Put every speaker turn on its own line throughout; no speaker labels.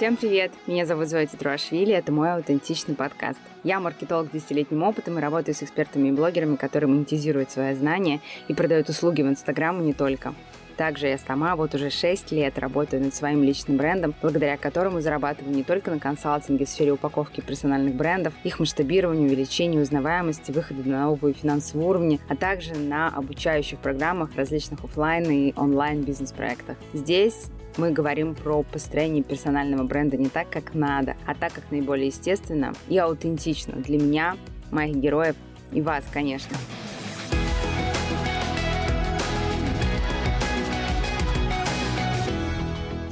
Всем привет! Меня зовут Зоя Тетруашвили, это мой аутентичный подкаст. Я маркетолог с десятилетним опытом и работаю с экспертами и блогерами, которые монетизируют свои знания и продают услуги в Инстаграм и не только. Также я сама вот уже 6 лет работаю над своим личным брендом, благодаря которому зарабатываю не только на консалтинге в сфере упаковки персональных брендов, их масштабированию, увеличению узнаваемости, выхода на новые финансовые уровни, а также на обучающих программах различных офлайн и онлайн бизнес-проектах. Здесь мы говорим про построение персонального бренда не так, как надо, а так, как наиболее естественно и аутентично для меня, моих героев и вас, конечно.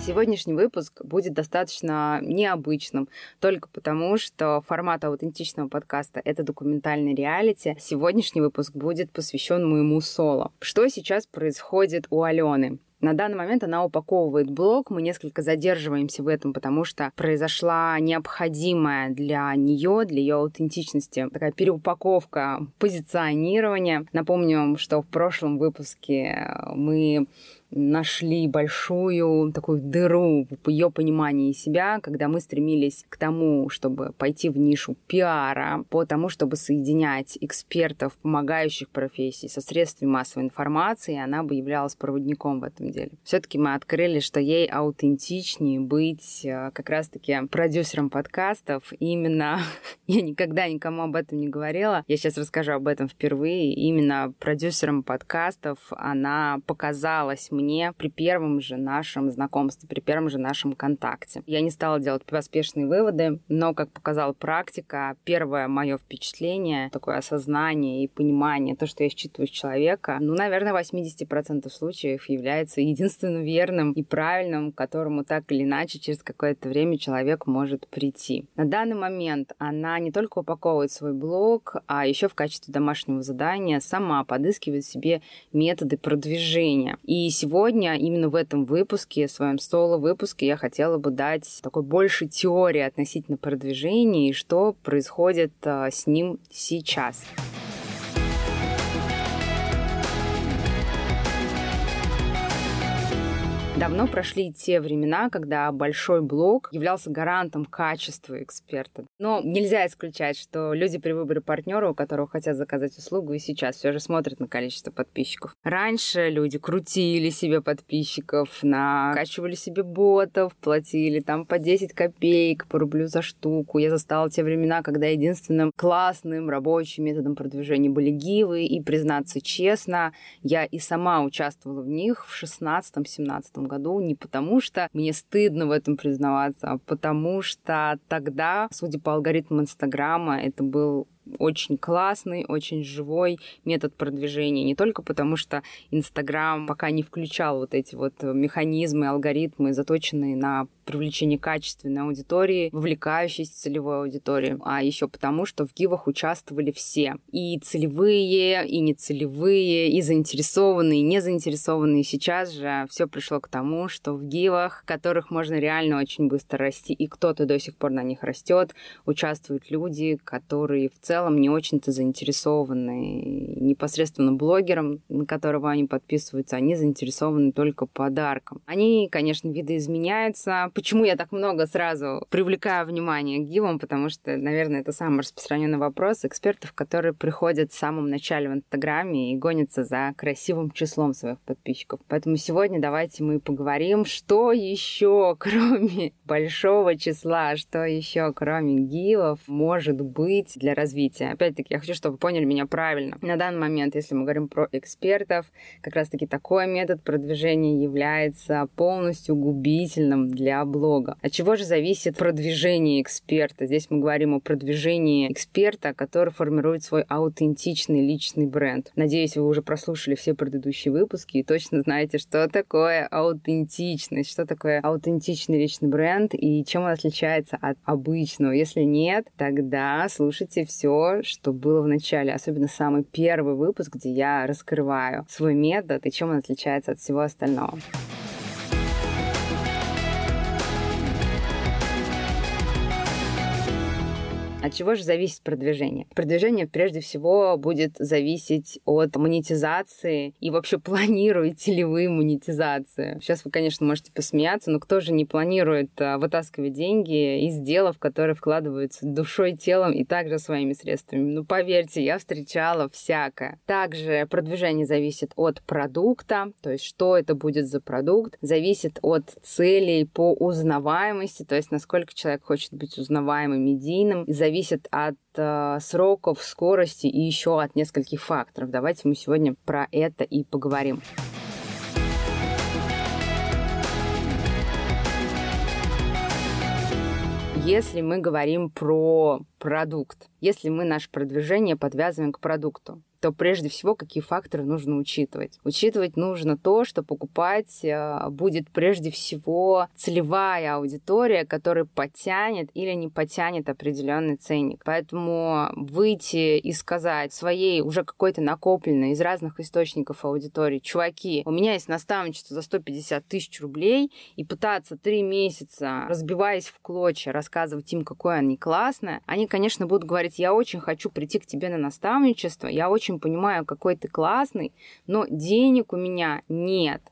Сегодняшний выпуск будет достаточно необычным, только потому, что формат аутентичного подкаста — это документальный реалити. Сегодняшний выпуск будет посвящен моему соло. Что сейчас происходит у Алены? На данный момент она упаковывает блог. Мы несколько задерживаемся в этом, потому что произошла необходимая для нее, для ее аутентичности такая переупаковка позиционирования. Напомню, что в прошлом выпуске мы нашли большую такую дыру в ее понимании себя, когда мы стремились к тому, чтобы пойти в нишу пиара, по тому, чтобы соединять экспертов, помогающих профессии со средствами массовой информации, она бы являлась проводником в этом деле. Все-таки мы открыли, что ей аутентичнее быть э, как раз-таки продюсером подкастов. Именно я никогда никому об этом не говорила. Я сейчас расскажу об этом впервые. Именно продюсером подкастов она показалась мне при первом же нашем знакомстве, при первом же нашем контакте. Я не стала делать поспешные выводы, но, как показала практика, первое мое впечатление, такое осознание и понимание, то, что я считываю с человека, ну, наверное, 80% случаев является единственным верным и правильным, к которому так или иначе через какое-то время человек может прийти. На данный момент она не только упаковывает свой блог, а еще в качестве домашнего задания сама подыскивает себе методы продвижения. И сегодня сегодня, именно в этом выпуске, в своем соло-выпуске, я хотела бы дать такой больше теории относительно продвижения и что происходит а, с ним сейчас. Давно прошли те времена, когда большой блог являлся гарантом качества эксперта. Но нельзя исключать, что люди при выборе партнера, у которого хотят заказать услугу, и сейчас все же смотрят на количество подписчиков. Раньше люди крутили себе подписчиков, накачивали себе ботов, платили там по 10 копеек, по рублю за штуку. Я застала те времена, когда единственным классным рабочим методом продвижения были гивы, и, признаться честно, я и сама участвовала в них в 16-17 году не потому, что мне стыдно в этом признаваться, а потому что тогда, судя по алгоритмам Инстаграма, это был очень классный, очень живой метод продвижения. Не только потому, что Инстаграм пока не включал вот эти вот механизмы, алгоритмы, заточенные на привлечение качественной аудитории, вовлекающейся целевой аудитории, а еще потому, что в гивах участвовали все. И целевые, и нецелевые, и заинтересованные, и не заинтересованные. Сейчас же все пришло к тому, что в гивах, которых можно реально очень быстро расти, и кто-то до сих пор на них растет, участвуют люди, которые в целом целом не очень-то заинтересованы непосредственно блогером, на которого они подписываются, они заинтересованы только подарком. Они, конечно, видоизменяются. Почему я так много сразу привлекаю внимание к гивам? Потому что, наверное, это самый распространенный вопрос экспертов, которые приходят в самом начале в Инстаграме и гонятся за красивым числом своих подписчиков. Поэтому сегодня давайте мы поговорим, что еще, кроме большого числа, что еще, кроме гивов, может быть для развития развития. Опять-таки, я хочу, чтобы вы поняли меня правильно. На данный момент, если мы говорим про экспертов, как раз-таки такой метод продвижения является полностью губительным для блога. От чего же зависит продвижение эксперта? Здесь мы говорим о продвижении эксперта, который формирует свой аутентичный личный бренд. Надеюсь, вы уже прослушали все предыдущие выпуски и точно знаете, что такое аутентичность, что такое аутентичный личный бренд и чем он отличается от обычного. Если нет, тогда слушайте все что было в начале, особенно самый первый выпуск, где я раскрываю свой метод и чем он отличается от всего остального. От чего же зависит продвижение? Продвижение прежде всего будет зависеть от монетизации и вообще планируете ли вы монетизацию. Сейчас вы, конечно, можете посмеяться, но кто же не планирует а, вытаскивать деньги из дела, в которые вкладываются душой, телом и также своими средствами? Ну, поверьте, я встречала всякое. Также продвижение зависит от продукта, то есть что это будет за продукт, зависит от целей по узнаваемости, то есть насколько человек хочет быть узнаваемым, медийным, и зависит от э, сроков, скорости и еще от нескольких факторов. Давайте мы сегодня про это и поговорим. Если мы говорим про продукт, если мы наше продвижение подвязываем к продукту, то прежде всего какие факторы нужно учитывать? Учитывать нужно то, что покупать э, будет прежде всего целевая аудитория, которая потянет или не потянет определенный ценник. Поэтому выйти и сказать своей уже какой-то накопленной из разных источников аудитории, чуваки, у меня есть наставничество за 150 тысяч рублей, и пытаться три месяца, разбиваясь в клочья, рассказывать им, какое они классное, они, конечно, будут говорить, я очень хочу прийти к тебе на наставничество, я очень очень понимаю, какой ты классный, но денег у меня нет.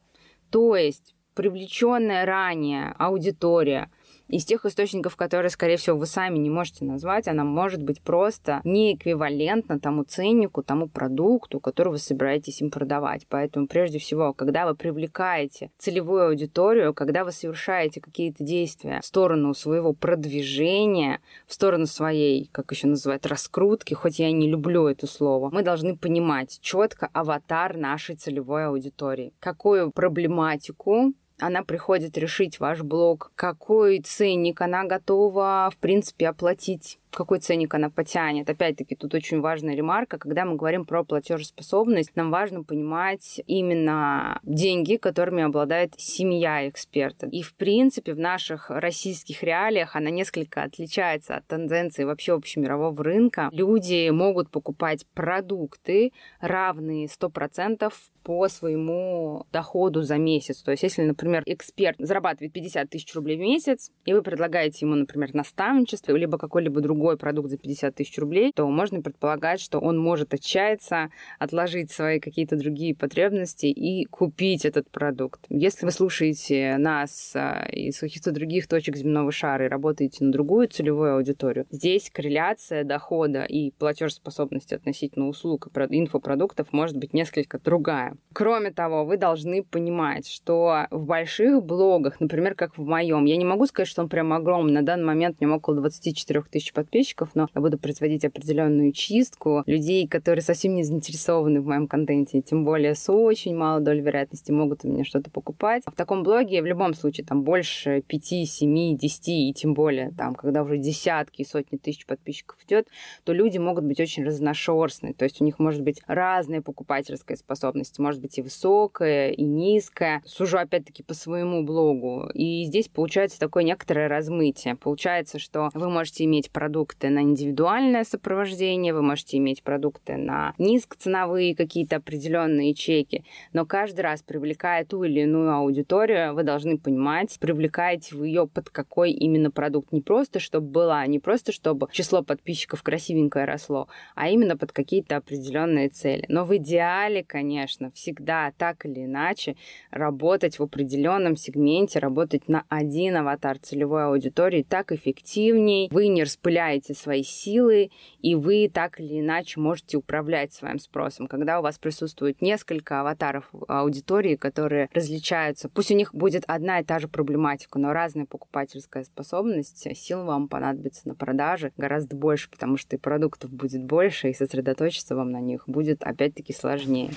То есть привлеченная ранее аудитория, из тех источников, которые, скорее всего, вы сами не можете назвать, она может быть просто не эквивалентна тому ценнику, тому продукту, который вы собираетесь им продавать. Поэтому, прежде всего, когда вы привлекаете целевую аудиторию, когда вы совершаете какие-то действия в сторону своего продвижения, в сторону своей, как еще называют, раскрутки, хоть я не люблю это слово, мы должны понимать четко аватар нашей целевой аудитории. Какую проблематику она приходит решить ваш блог, какой ценник она готова, в принципе, оплатить какой ценник она потянет. Опять-таки, тут очень важная ремарка. Когда мы говорим про платежеспособность, нам важно понимать именно деньги, которыми обладает семья эксперта. И, в принципе, в наших российских реалиях она несколько отличается от тенденции вообще общемирового рынка. Люди могут покупать продукты, равные 100% по своему доходу за месяц. То есть, если, например, эксперт зарабатывает 50 тысяч рублей в месяц, и вы предлагаете ему, например, наставничество, либо какой-либо другой другой продукт за 50 тысяч рублей, то можно предполагать, что он может отчаяться, отложить свои какие-то другие потребности и купить этот продукт. Если вы слушаете нас а, из каких-то других точек земного шара и работаете на другую целевую аудиторию, здесь корреляция дохода и платежеспособности относительно услуг и инфопродуктов может быть несколько другая. Кроме того, вы должны понимать, что в больших блогах, например, как в моем, я не могу сказать, что он прям огромный. На данный момент у него около 24 тысяч подписчиков, подписчиков, но я буду производить определенную чистку людей, которые совсем не заинтересованы в моем контенте, тем более с очень малой долей вероятности могут у меня что-то покупать. В таком блоге в любом случае там больше 5, 7, 10 и тем более там, когда уже десятки и сотни тысяч подписчиков идет, то люди могут быть очень разношерстные, то есть у них может быть разная покупательская способность, может быть и высокая, и низкая. Сужу опять-таки по своему блогу. И здесь получается такое некоторое размытие. Получается, что вы можете иметь продукт продукты на индивидуальное сопровождение, вы можете иметь продукты на низкоценовые какие-то определенные чеки, но каждый раз, привлекая ту или иную аудиторию, вы должны понимать, привлекаете вы ее под какой именно продукт. Не просто, чтобы была, не просто, чтобы число подписчиков красивенькое росло, а именно под какие-то определенные цели. Но в идеале, конечно, всегда так или иначе работать в определенном сегменте, работать на один аватар целевой аудитории так эффективней. Вы не распыляете знаете свои силы, и вы так или иначе можете управлять своим спросом. Когда у вас присутствует несколько аватаров аудитории, которые различаются, пусть у них будет одна и та же проблематика, но разная покупательская способность, сил вам понадобится на продаже гораздо больше, потому что и продуктов будет больше, и сосредоточиться вам на них будет опять-таки сложнее.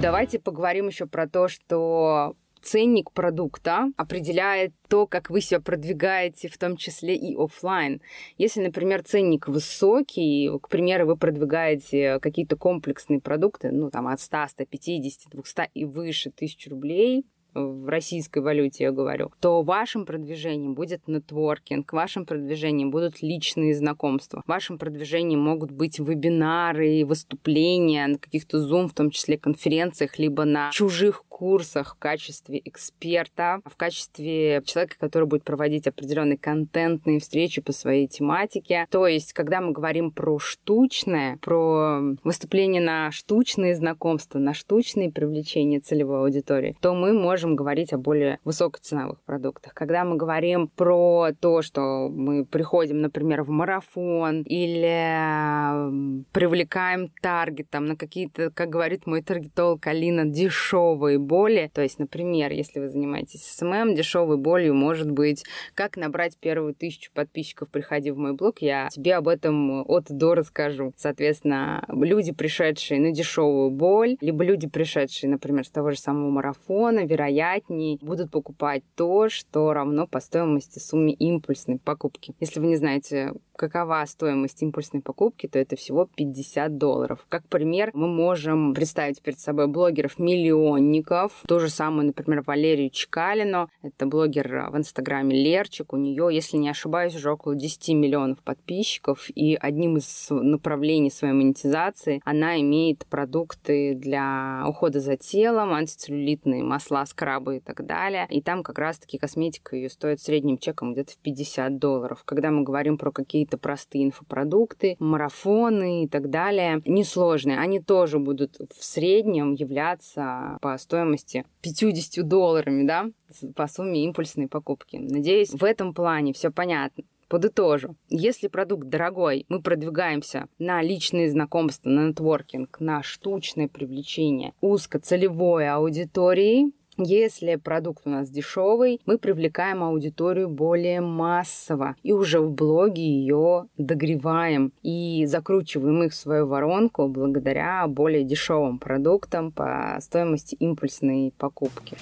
Давайте поговорим еще про то, что ценник продукта определяет то, как вы себя продвигаете, в том числе и офлайн. Если, например, ценник высокий, к примеру, вы продвигаете какие-то комплексные продукты, ну, там, от 100, 150, 200 и выше тысяч рублей, в российской валюте я говорю, то вашим продвижением будет нетворкинг, вашим продвижением будут личные знакомства, вашим продвижением могут быть вебинары, выступления на каких-то Zoom, в том числе конференциях, либо на чужих курсах в качестве эксперта, в качестве человека, который будет проводить определенные контентные встречи по своей тематике. То есть, когда мы говорим про штучное, про выступление на штучные знакомства, на штучные привлечения целевой аудитории, то мы можем говорить о более высокоценовых продуктах. Когда мы говорим про то, что мы приходим, например, в марафон или привлекаем таргетом на какие-то, как говорит мой таргетолог Алина, дешевые боли. То есть, например, если вы занимаетесь SMM, дешевой болью может быть, как набрать первую тысячу подписчиков, приходи в мой блог, я тебе об этом от до расскажу. Соответственно, люди, пришедшие на дешевую боль, либо люди, пришедшие, например, с того же самого марафона, вероятнее будут покупать то, что равно по стоимости сумме импульсной покупки. Если вы не знаете, какова стоимость импульсной покупки, то это всего 50 долларов. Как пример, мы можем представить перед собой блогеров-миллионников. То же самое, например, Валерию Чекалину. Это блогер в Инстаграме Лерчик. У нее, если не ошибаюсь, уже около 10 миллионов подписчиков. И одним из направлений своей монетизации она имеет продукты для ухода за телом, антицеллюлитные масла, скрабы и так далее. И там как раз-таки косметика ее стоит средним чеком где-то в 50 долларов. Когда мы говорим про какие-то простые инфопродукты, марафоны и так далее, несложные, они тоже будут в среднем являться по стоимости 50 долларами, да, по сумме импульсной покупки. Надеюсь, в этом плане все понятно. Подытожу. Если продукт дорогой, мы продвигаемся на личные знакомства, на нетворкинг, на штучное привлечение узкоцелевой аудитории, если продукт у нас дешевый, мы привлекаем аудиторию более массово и уже в блоге ее догреваем и закручиваем их в свою воронку благодаря более дешевым продуктам по стоимости импульсной покупки.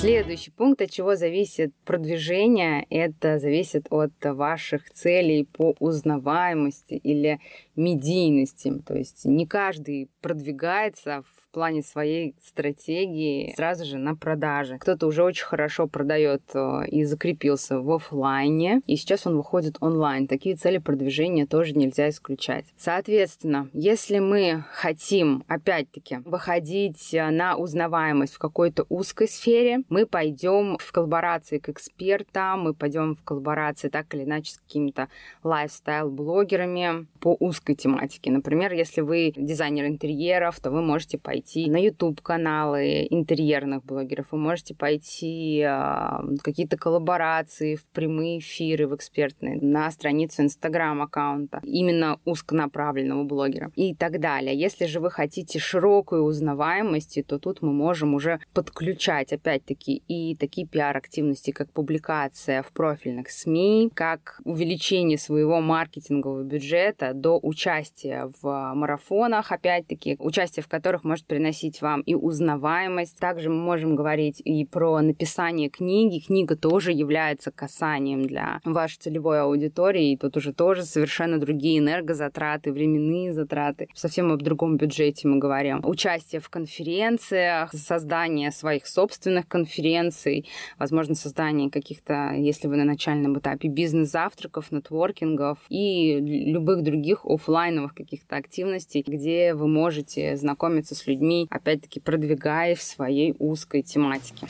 Следующий пункт, от чего зависит продвижение, это зависит от ваших целей по узнаваемости или медийности. То есть не каждый продвигается плане своей стратегии сразу же на продаже. Кто-то уже очень хорошо продает э, и закрепился в офлайне, и сейчас он выходит онлайн. Такие цели продвижения тоже нельзя исключать. Соответственно, если мы хотим, опять-таки, выходить э, на узнаваемость в какой-то узкой сфере, мы пойдем в коллаборации к экспертам, мы пойдем в коллаборации так или иначе с какими-то лайфстайл-блогерами по узкой тематике. Например, если вы дизайнер интерьеров, то вы можете пойти пойти на YouTube-каналы интерьерных блогеров, вы можете пойти э, какие-то коллаборации в прямые эфиры, в экспертные, на страницу Instagram-аккаунта, именно узконаправленного блогера и так далее. Если же вы хотите широкую узнаваемость, то тут мы можем уже подключать, опять-таки, и такие пиар-активности, как публикация в профильных СМИ, как увеличение своего маркетингового бюджета до участия в марафонах, опять-таки, участие в которых может приносить вам и узнаваемость. Также мы можем говорить и про написание книги. Книга тоже является касанием для вашей целевой аудитории. И тут уже тоже совершенно другие энергозатраты, временные затраты. Совсем об другом бюджете мы говорим. Участие в конференциях, создание своих собственных конференций, возможно, создание каких-то, если вы на начальном этапе, бизнес-завтраков, нетворкингов и любых других офлайновых каких-то активностей, где вы можете знакомиться с людьми людьми, опять-таки продвигая в своей узкой тематике.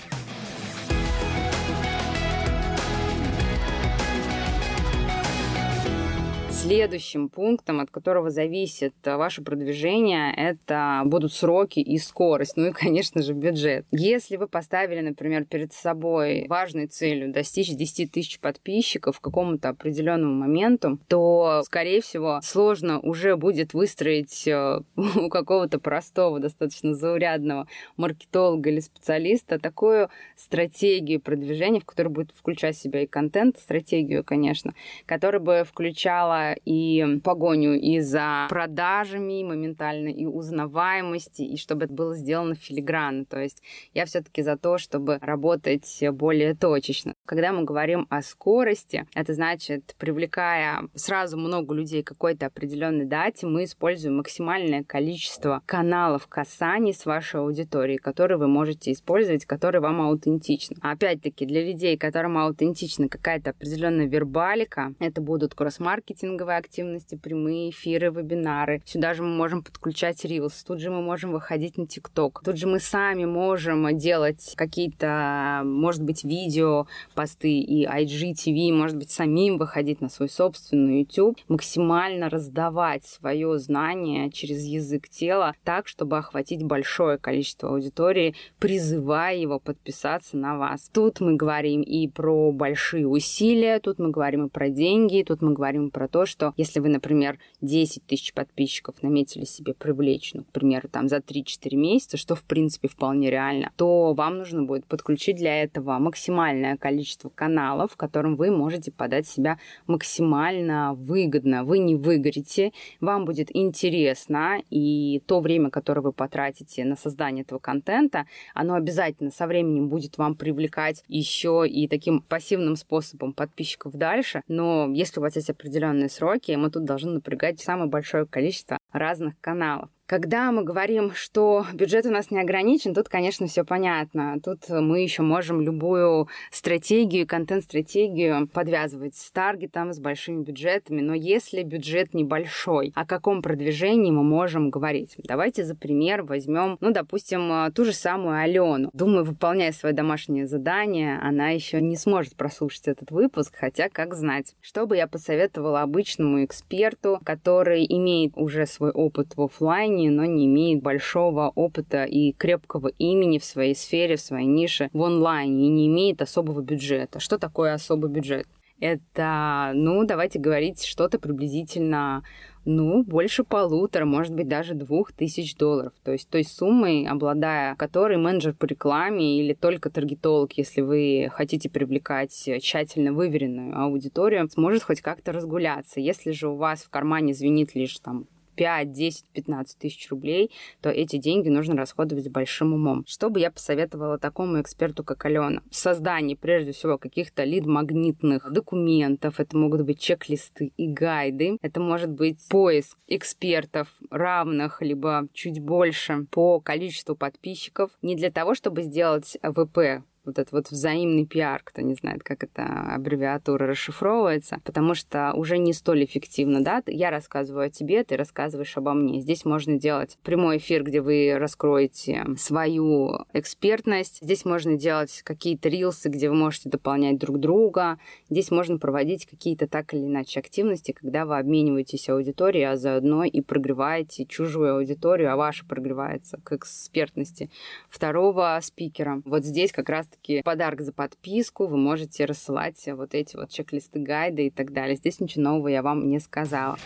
Следующим пунктом, от которого зависит ваше продвижение, это будут сроки и скорость, ну и, конечно же, бюджет. Если вы поставили, например, перед собой важной целью достичь 10 тысяч подписчиков к какому-то определенному моменту, то, скорее всего, сложно уже будет выстроить э, у какого-то простого, достаточно заурядного маркетолога или специалиста такую стратегию продвижения, в которой будет включать в себя и контент, стратегию, конечно, которая бы включала и погоню и за продажами моментально, и узнаваемости, и чтобы это было сделано филигранно. То есть я все-таки за то, чтобы работать более точечно. Когда мы говорим о скорости, это значит, привлекая сразу много людей к какой-то определенной дате, мы используем максимальное количество каналов касаний с вашей аудиторией, которые вы можете использовать, которые вам аутентичны. Опять-таки, для людей, которым аутентична какая-то определенная вербалика, это будут кросс-маркетинговые активности, прямые эфиры, вебинары. Сюда же мы можем подключать Reels, тут же мы можем выходить на TikTok, тут же мы сами можем делать какие-то, может быть, видео, посты и IGTV, может быть, самим выходить на свой собственный YouTube, максимально раздавать свое знание через язык тела так, чтобы охватить большое количество аудитории, призывая его подписаться на вас. Тут мы говорим и про большие усилия, тут мы говорим и про деньги, тут мы говорим про то, что если вы, например, 10 тысяч подписчиков наметили себе привлечь, ну, к примеру, там за 3-4 месяца, что в принципе вполне реально, то вам нужно будет подключить для этого максимальное количество каналов, в котором вы можете подать себя максимально выгодно. Вы не выгорите, вам будет интересно, и то время, которое вы потратите на создание этого контента, оно обязательно со временем будет вам привлекать еще и таким пассивным способом подписчиков дальше. Но если у вас есть определенные сроки, мы тут должны напрягать самое большое количество разных каналов. Когда мы говорим, что бюджет у нас не ограничен, тут, конечно, все понятно. Тут мы еще можем любую стратегию, контент-стратегию подвязывать с таргетом, с большими бюджетами. Но если бюджет небольшой, о каком продвижении мы можем говорить? Давайте за пример возьмем, ну, допустим, ту же самую Алену. Думаю, выполняя свое домашнее задание, она еще не сможет прослушать этот выпуск, хотя как знать. Что бы я посоветовала обычному эксперту, который имеет уже свой опыт в офлайне, компании, но не имеет большого опыта и крепкого имени в своей сфере, в своей нише в онлайне и не имеет особого бюджета. Что такое особый бюджет? Это, ну, давайте говорить что-то приблизительно, ну, больше полутора, может быть, даже двух тысяч долларов. То есть той суммой, обладая которой менеджер по рекламе или только таргетолог, если вы хотите привлекать тщательно выверенную аудиторию, сможет хоть как-то разгуляться. Если же у вас в кармане звенит лишь там 5, 10, 15 тысяч рублей, то эти деньги нужно расходовать с большим умом. Что бы я посоветовала такому эксперту, как Алена? Создание, прежде всего, каких-то лид-магнитных документов, это могут быть чек-листы и гайды, это может быть поиск экспертов равных, либо чуть больше по количеству подписчиков, не для того, чтобы сделать ВП вот этот вот взаимный пиар, кто не знает, как эта аббревиатура расшифровывается, потому что уже не столь эффективно, да, я рассказываю о тебе, ты рассказываешь обо мне. Здесь можно делать прямой эфир, где вы раскроете свою экспертность. Здесь можно делать какие-то рилсы, где вы можете дополнять друг друга. Здесь можно проводить какие-то так или иначе активности, когда вы обмениваетесь аудиторией, а заодно и прогреваете чужую аудиторию, а ваша прогревается к экспертности второго спикера. Вот здесь как раз раз-таки подарок за подписку, вы можете рассылать вот эти вот чек-листы гайды и так далее. Здесь ничего нового я вам не сказала.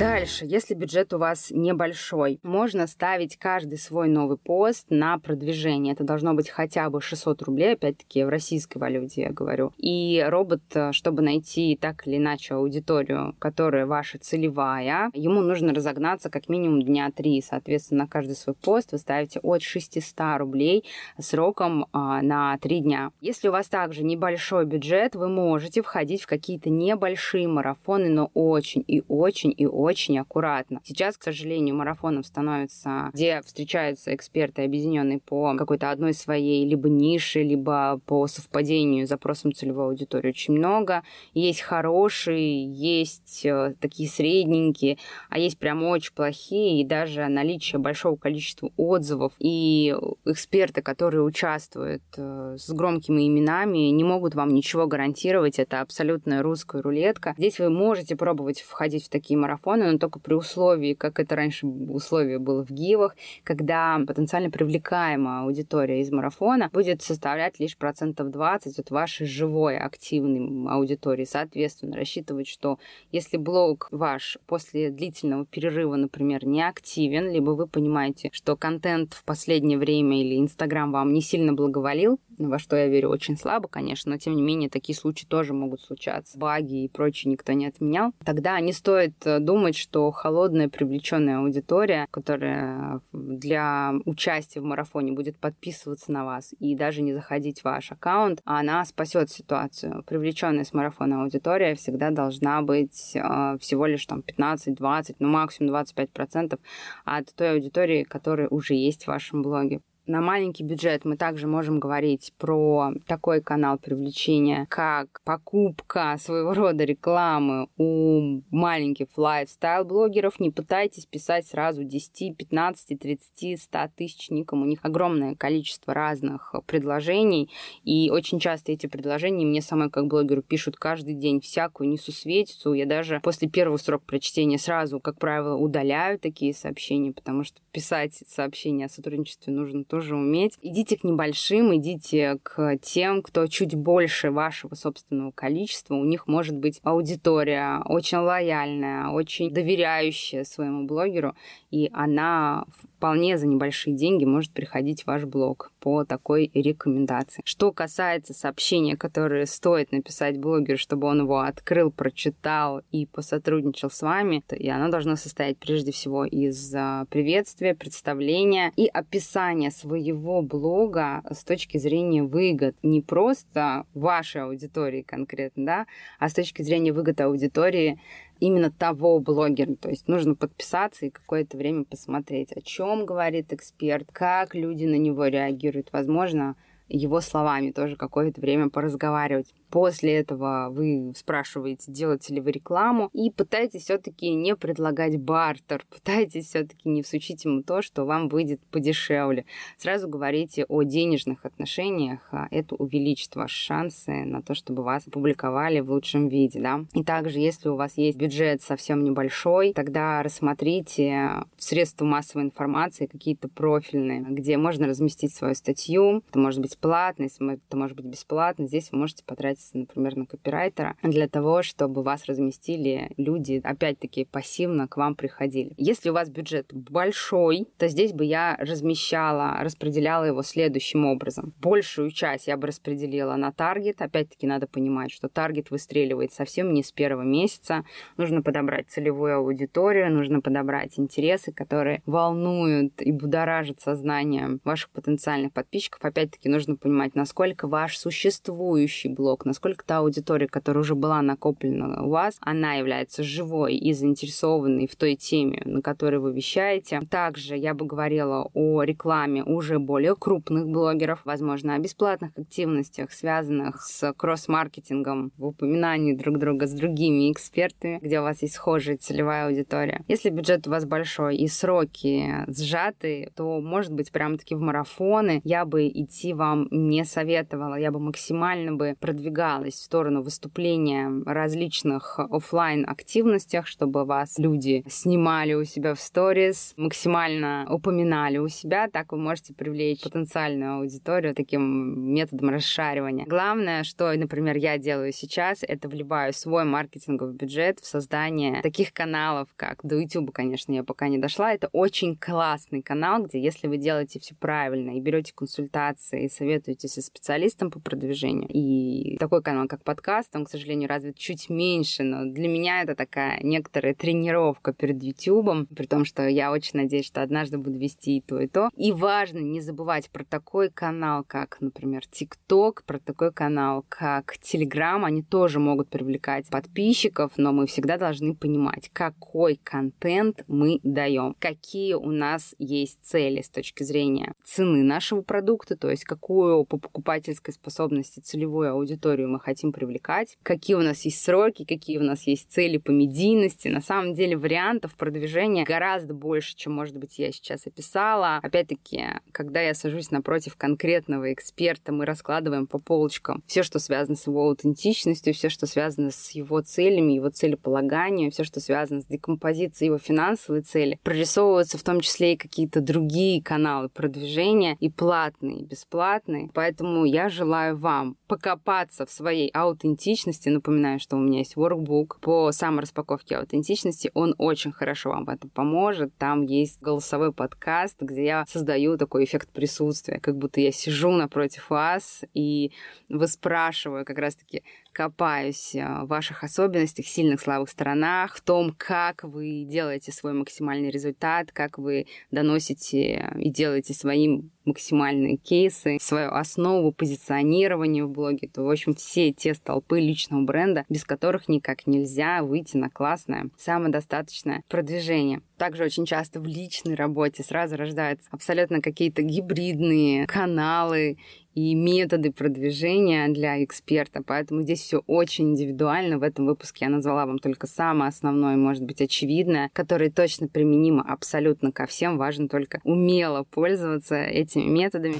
Дальше, если бюджет у вас небольшой, можно ставить каждый свой новый пост на продвижение. Это должно быть хотя бы 600 рублей, опять-таки в российской валюте я говорю. И робот, э, чтобы найти так или иначе аудиторию, которая ваша целевая, ему нужно разогнаться как минимум дня три. Соответственно, на каждый свой пост вы ставите от 600 рублей сроком а, на 3 дня. Если у вас также небольшой бюджет, вы можете входить в какие-то небольшие марафоны, но очень и очень и очень очень аккуратно. Сейчас, к сожалению, марафоном становится, где встречаются эксперты, объединенные по какой-то одной своей либо нише, либо по совпадению запросам целевой аудитории очень много. Есть хорошие, есть э, такие средненькие, а есть прям очень плохие, и даже наличие большого количества отзывов и эксперты, которые участвуют э, с громкими именами, не могут вам ничего гарантировать. Это абсолютная русская рулетка. Здесь вы можете пробовать входить в такие марафоны, марафоны, но только при условии, как это раньше условие было в ГИВах, когда потенциально привлекаемая аудитория из марафона будет составлять лишь процентов 20 от вашей живой активной аудитории. Соответственно, рассчитывать, что если блог ваш после длительного перерыва, например, не активен, либо вы понимаете, что контент в последнее время или Инстаграм вам не сильно благоволил, во что я верю очень слабо, конечно, но тем не менее такие случаи тоже могут случаться. Баги и прочее никто не отменял. Тогда не стоит э, думать, что холодная привлеченная аудитория, которая для участия в марафоне будет подписываться на вас и даже не заходить в ваш аккаунт, она спасет ситуацию. Привлеченная с марафона аудитория всегда должна быть э, всего лишь там 15-20, ну максимум 25% от той аудитории, которая уже есть в вашем блоге. На маленький бюджет мы также можем говорить про такой канал привлечения, как покупка своего рода рекламы у маленьких лайфстайл-блогеров. Не пытайтесь писать сразу 10, 15, 30, 100 тысяч никому. У них огромное количество разных предложений, и очень часто эти предложения мне самой как блогеру пишут каждый день всякую несусветицу. Я даже после первого срока прочтения сразу, как правило, удаляю такие сообщения, потому что писать сообщения о сотрудничестве нужно тоже тоже уметь. Идите к небольшим, идите к тем, кто чуть больше вашего собственного количества. У них может быть аудитория очень лояльная, очень доверяющая своему блогеру, и она вполне за небольшие деньги может приходить в ваш блог по такой рекомендации. Что касается сообщения, которое стоит написать блогеру, чтобы он его открыл, прочитал и посотрудничал с вами, и оно должно состоять прежде всего из а, приветствия, представления и описания своего блога с точки зрения выгод. Не просто вашей аудитории конкретно, да, а с точки зрения выгод аудитории именно того блогера. То есть нужно подписаться и какое-то время посмотреть, о чем говорит эксперт, как люди на него реагируют. Возможно, его словами тоже какое-то время поразговаривать. После этого вы спрашиваете, делаете ли вы рекламу, и пытаетесь все-таки не предлагать бартер, пытаетесь все-таки не всучить ему то, что вам выйдет подешевле. Сразу говорите о денежных отношениях, а это увеличит ваши шансы на то, чтобы вас опубликовали в лучшем виде. Да? И также, если у вас есть бюджет совсем небольшой, тогда рассмотрите средства массовой информации, какие-то профильные, где можно разместить свою статью. Это может быть платно, это может быть бесплатно. Здесь вы можете потратить тратиться, например, на копирайтера для того, чтобы вас разместили люди, опять-таки, пассивно к вам приходили. Если у вас бюджет большой, то здесь бы я размещала, распределяла его следующим образом. Большую часть я бы распределила на таргет. Опять-таки, надо понимать, что таргет выстреливает совсем не с первого месяца. Нужно подобрать целевую аудиторию, нужно подобрать интересы, которые волнуют и будоражат сознание ваших потенциальных подписчиков. Опять-таки, нужно понимать, насколько ваш существующий блог, насколько та аудитория, которая уже была накоплена у вас, она является живой и заинтересованной в той теме, на которой вы вещаете. Также я бы говорила о рекламе уже более крупных блогеров, возможно, о бесплатных активностях, связанных с кросс-маркетингом, в упоминании друг друга с другими экспертами, где у вас есть схожая целевая аудитория. Если бюджет у вас большой и сроки сжаты, то, может быть, прям-таки в марафоны я бы идти вам не советовала. Я бы максимально бы продвигала продвигалась в сторону выступления различных офлайн активностях, чтобы вас люди снимали у себя в сторис, максимально упоминали у себя, так вы можете привлечь потенциальную аудиторию таким методом расшаривания. Главное, что, например, я делаю сейчас, это вливаю свой маркетинговый бюджет в создание таких каналов, как до YouTube, конечно, я пока не дошла. Это очень классный канал, где если вы делаете все правильно и берете консультации, и советуетесь со специалистом по продвижению, и такой канал, как подкаст, он, к сожалению, развит чуть меньше, но для меня это такая некоторая тренировка перед YouTube, при том, что я очень надеюсь, что однажды буду вести и то, и то. И важно не забывать про такой канал, как, например, TikTok, про такой канал, как Telegram, они тоже могут привлекать подписчиков, но мы всегда должны понимать, какой контент мы даем, какие у нас есть цели с точки зрения цены нашего продукта, то есть какую по покупательской способности целевую аудиторию аудиторию мы хотим привлекать, какие у нас есть сроки, какие у нас есть цели по медийности. На самом деле вариантов продвижения гораздо больше, чем, может быть, я сейчас описала. Опять-таки, когда я сажусь напротив конкретного эксперта, мы раскладываем по полочкам все, что связано с его аутентичностью, все, что связано с его целями, его целеполаганием, все, что связано с декомпозицией его финансовой цели. Прорисовываются в том числе и какие-то другие каналы продвижения, и платные, и бесплатные. Поэтому я желаю вам покопаться разобраться в своей аутентичности, напоминаю, что у меня есть workbook по самораспаковке аутентичности, он очень хорошо вам в этом поможет. Там есть голосовой подкаст, где я создаю такой эффект присутствия, как будто я сижу напротив вас и выспрашиваю как раз-таки копаюсь э, в ваших особенностях, сильных, слабых сторонах, в том, как вы делаете свой максимальный результат, как вы доносите и делаете своим максимальные кейсы, свою основу позиционирования в блоге, то, в общем, все те столпы личного бренда, без которых никак нельзя выйти на классное, самодостаточное продвижение. Также очень часто в личной работе сразу рождаются абсолютно какие-то гибридные каналы и методы продвижения для эксперта. Поэтому здесь все очень индивидуально. В этом выпуске я назвала вам только самое основное, может быть, очевидное, которое точно применимо абсолютно ко всем. Важно только умело пользоваться этими методами.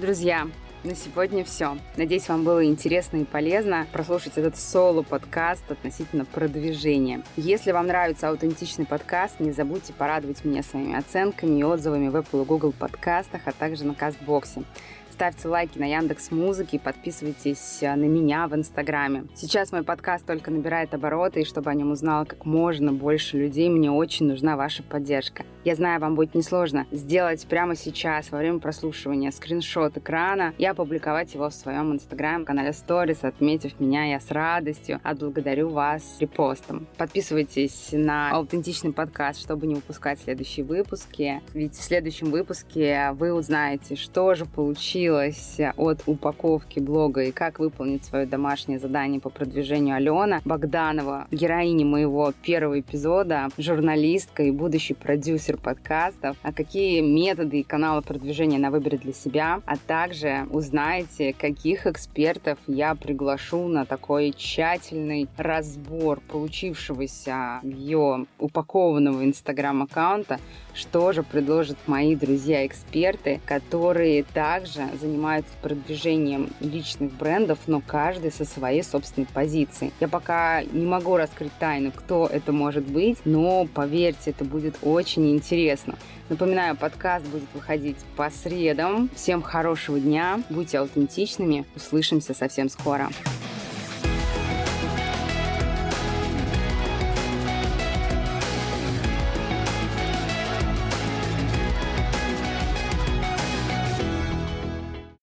Друзья, на сегодня все. Надеюсь, вам было интересно и полезно прослушать этот соло-подкаст относительно продвижения. Если вам нравится аутентичный подкаст, не забудьте порадовать меня своими оценками и отзывами в Apple и Google подкастах, а также на Кастбоксе ставьте лайки на Яндекс Музыке и подписывайтесь э, на меня в Инстаграме. Сейчас мой подкаст только набирает обороты, и чтобы о нем узнало как можно больше людей, мне очень нужна ваша поддержка. Я знаю, вам будет несложно сделать прямо сейчас, во время прослушивания, скриншот экрана и опубликовать его в своем Инстаграм-канале Stories, отметив меня, я с радостью отблагодарю вас репостом. Подписывайтесь на аутентичный подкаст, чтобы не упускать следующие выпуски, ведь в следующем выпуске вы узнаете, что же получилось получилось от упаковки блога и как выполнить свое домашнее задание по продвижению Алена Богданова, героини моего первого эпизода, журналистка и будущий продюсер подкастов, а какие методы и каналы продвижения она выберет для себя, а также узнаете, каких экспертов я приглашу на такой тщательный разбор получившегося ее упакованного инстаграм-аккаунта, что же предложат мои друзья-эксперты, которые также занимаются продвижением личных брендов, но каждый со своей собственной позиции. Я пока не могу раскрыть тайну, кто это может быть, но поверьте, это будет очень интересно. Напоминаю, подкаст будет выходить по средам. Всем хорошего дня, будьте аутентичными, услышимся совсем скоро.